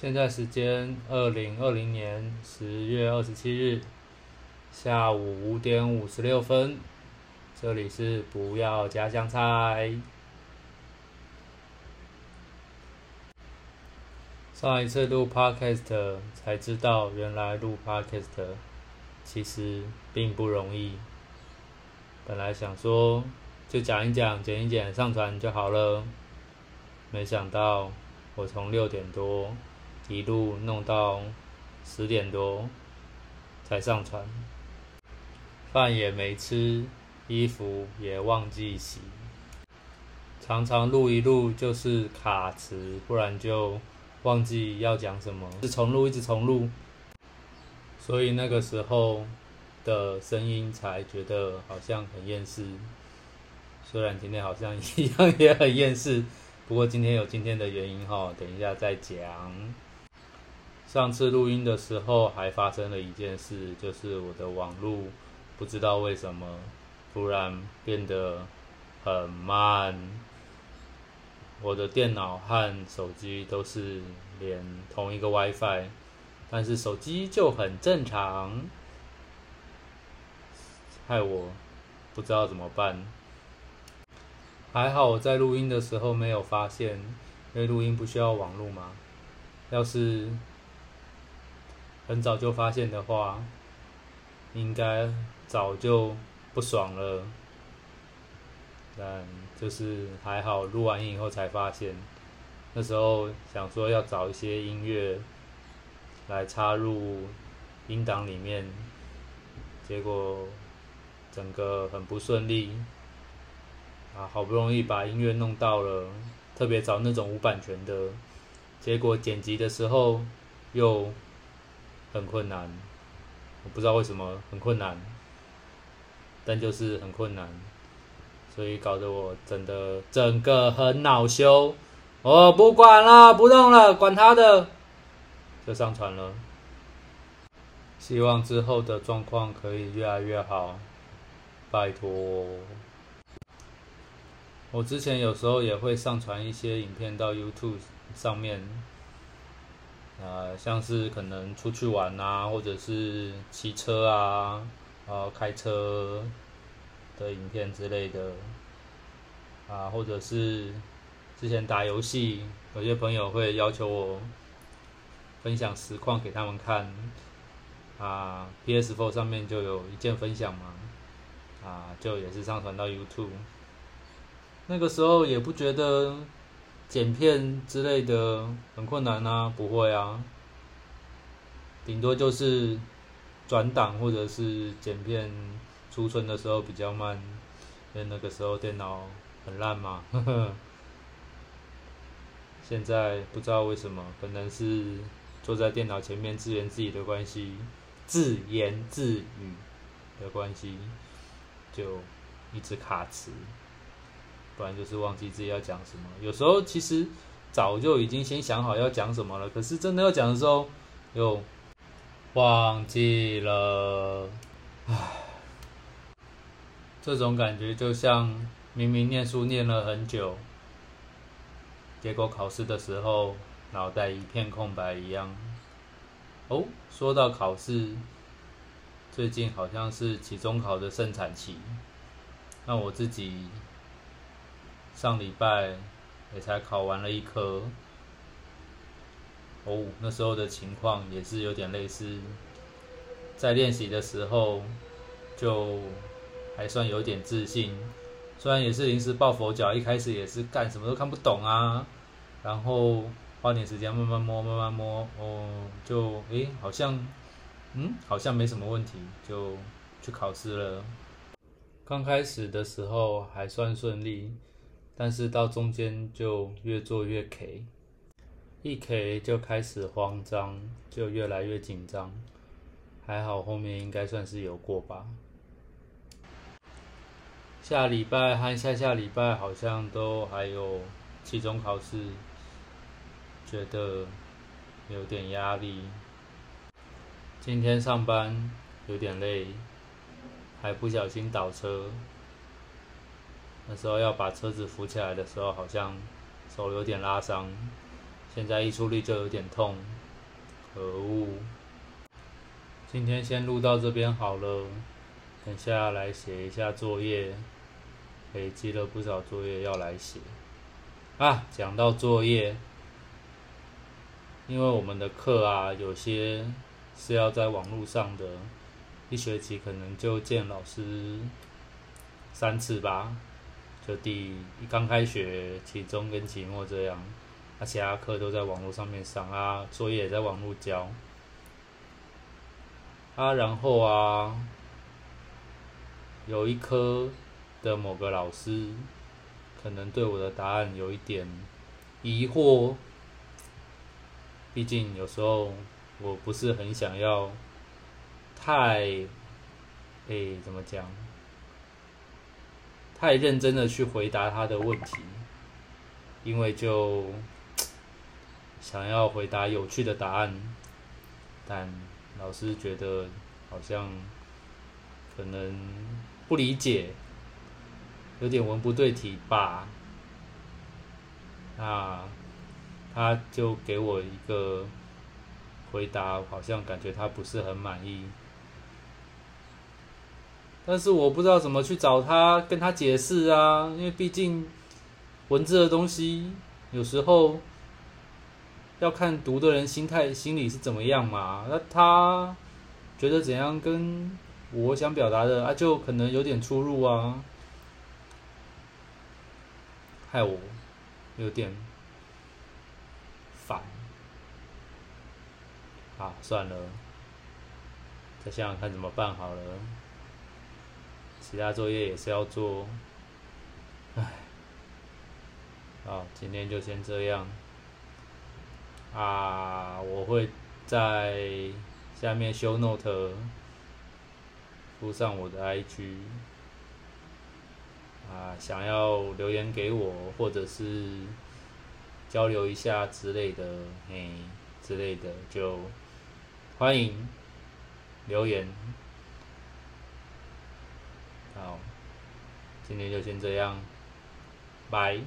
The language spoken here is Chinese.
现在时间二零二零年十月二十七日下午五点五十六分，这里是不要加香菜。上一次录 podcast 才知道，原来录 podcast 其实并不容易。本来想说就讲一讲、剪一剪、上传就好了，没想到我从六点多。一路弄到十点多才上船，饭也没吃，衣服也忘记洗，常常录一录就是卡词，不然就忘记要讲什么，是重录一直重录，所以那个时候的声音才觉得好像很厌世，虽然今天好像一样 也很厌世，不过今天有今天的原因哈，等一下再讲。上次录音的时候还发生了一件事，就是我的网络不知道为什么突然变得很慢。我的电脑和手机都是连同一个 WiFi，但是手机就很正常，害我不知道怎么办。还好我在录音的时候没有发现，因为录音不需要网络嘛。要是很早就发现的话，应该早就不爽了。但就是还好，录完音以后才发现。那时候想说要找一些音乐来插入音档里面，结果整个很不顺利。啊，好不容易把音乐弄到了，特别找那种无版权的，结果剪辑的时候又。很困难，我不知道为什么很困难，但就是很困难，所以搞得我真的整个很恼羞。我不管了，不弄了，管他的，就上传了。希望之后的状况可以越来越好，拜托。我之前有时候也会上传一些影片到 YouTube 上面。呃，像是可能出去玩啊，或者是骑车啊，呃，开车的影片之类的，啊，或者是之前打游戏，有些朋友会要求我分享实况给他们看，啊，PS4 上面就有一键分享嘛，啊，就也是上传到 YouTube，那个时候也不觉得。剪片之类的很困难啊，不会啊，顶多就是转档或者是剪片储存的时候比较慢，因为那个时候电脑很烂嘛。呵 呵现在不知道为什么，可能是坐在电脑前面自言自语的关系，自言自语的关系，就一直卡词。不然就是忘记自己要讲什么。有时候其实早就已经先想好要讲什么了，可是真的要讲的时候又忘记了。唉，这种感觉就像明明念书念了很久，结果考试的时候脑袋一片空白一样。哦，说到考试，最近好像是期中考的盛产期，那我自己。上礼拜也才考完了一科，哦，那时候的情况也是有点类似，在练习的时候就还算有点自信，虽然也是临时抱佛脚，一开始也是干什么都看不懂啊，然后花点时间慢慢摸，慢慢摸，哦，就诶，好像，嗯，好像没什么问题，就去考试了。刚开始的时候还算顺利。但是到中间就越做越 K，一 K 就开始慌张，就越来越紧张。还好后面应该算是有过吧。下礼拜和下下礼拜好像都还有期中考试，觉得有点压力。今天上班有点累，还不小心倒车。那时候要把车子扶起来的时候，好像手有点拉伤，现在一出力就有点痛，可恶！今天先录到这边好了，等下来写一下作业，累积了不少作业要来写。啊，讲到作业，因为我们的课啊，有些是要在网络上的，一学期可能就见老师三次吧，就第刚开学、期中跟期末这样，啊，其他课都在网络上面上啊，作业也在网络交，啊，然后啊，有一科的某个老师。可能对我的答案有一点疑惑，毕竟有时候我不是很想要太，诶，怎么讲？太认真的去回答他的问题，因为就想要回答有趣的答案，但老师觉得好像可能不理解。有点文不对题吧？那他就给我一个回答，好像感觉他不是很满意。但是我不知道怎么去找他跟他解释啊，因为毕竟文字的东西有时候要看读的人心态、心理是怎么样嘛。那他觉得怎样，跟我想表达的啊，就可能有点出入啊。害我有点烦，啊，算了，再想想看怎么办好了。其他作业也是要做，唉，好，今天就先这样。啊，我会在下面修 note 附上我的 IG。啊，想要留言给我，或者是交流一下之类的，嘿，之类的就欢迎留言。好，今天就先这样，拜。